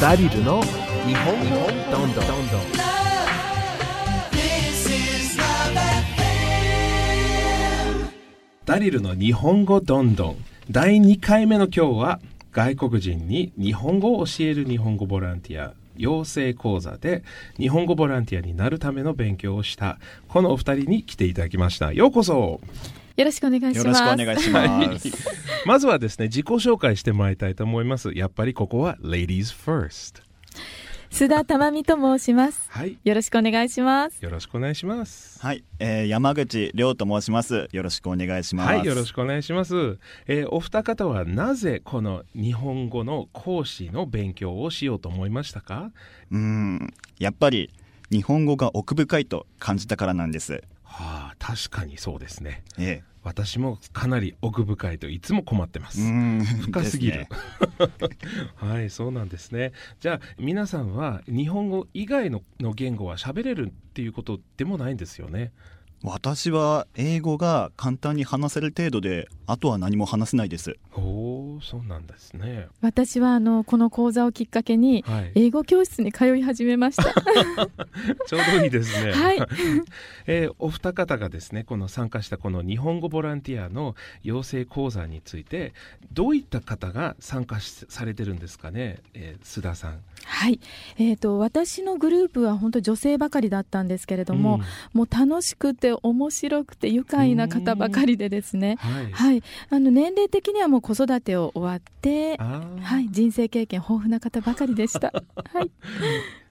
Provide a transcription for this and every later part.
ダリルの日本語どんどんダリルの日本語どんどん第2回目の今日は外国人に日本語を教える日本語ボランティア。養成講座で日本語ボランティアになるための勉強をした。このお二人に来ていただきました。ようこそ。よろしくお願いします。よろしくお願いします。まずはですね自己紹介してもらいたいと思いますやっぱりここは Ladies First 須田珠美と申します。はいよろしくお願いします。よろしくお願いしますはい、えー、山口亮と申します。よろしくお願いします。はい、よろしく。くお願いします。えーお二方はなぜこの日本語の講師の勉強をしようと思いましたか？うーん、やっぱり日本語が奥深いと感じたからなんです。はあ、確かにそうですね。え私もかなり奥深いといつも困ってまえ、す。深すぎるね。はい、そうなんですね。じゃあ皆さんは日本語以外のの言語は喋れるっていうことでもないんですよね。私は英語が簡単に話せる程度で、あとは何も話せないです。おお、そうなんですね。私はあのこの講座をきっかけにはい、英語教室に通い始めました。ちょうどいいですね。はい えーお二方がですねこの参加したこの日本語ボランティアの養成講座についてどういった方が参加しされてるんですかね、えー須田さん。はい。えっ、と私のグループは本当女性ばかりだったんですけれども、もう楽しくて面白くて愉快な方ばかりでですね。はい、はい。あの年齢的にはもう子育てを終わって。はい、人生経験豊富な方ばかりでした。はい、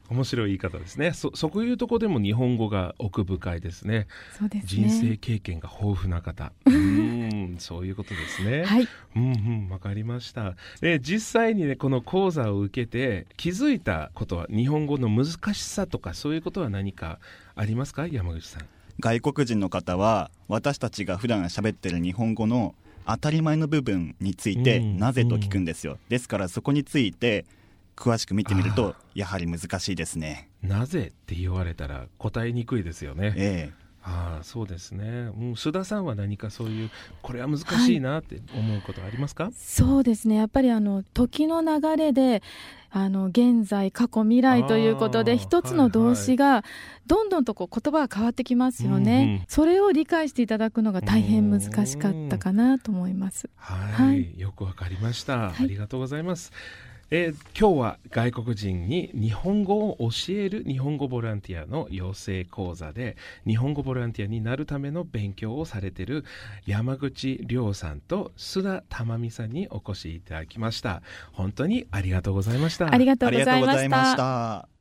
面白い言い方ですね。そそういうとこでも日本語が奥深いですね。そうです人生ね。経験が豊富な方。うーんそういうことですね。はい、うんうんわかりました。で実際にねこの講座を受けて気づいたことは日本語の難しさとかそういうことは何かありますか？山口さん。外国人の方は、私たちが普段喋ってる日本語の当たり前の部分について、うんなぜと聞くんですよ。ですからそこについて、詳しく見てみるあと、やはり難しいですね。なぜって言われたら答えにくいですよね。ええ。ああそうですね、うん、須田さんは何かそういうこれは難しいなって思うことありますか、そうですね。やっぱりあの時の流れで。あの現在過去未来ということで一つの動詞がどんどんとこう言葉が変わってきますよね、うんうん。それを理解していただくのが大変難しかったかなと思います。はい、はい。よくわかりました、はい。ありがとうございます、えー今日は外国人に日本語を教える日本語ボランティアの養成講座で日本語ボランティアになるための勉強をされている山口亮さんと須田珠美さんにお越しいただきました。本当にありがとうございました。ありがとうごございました。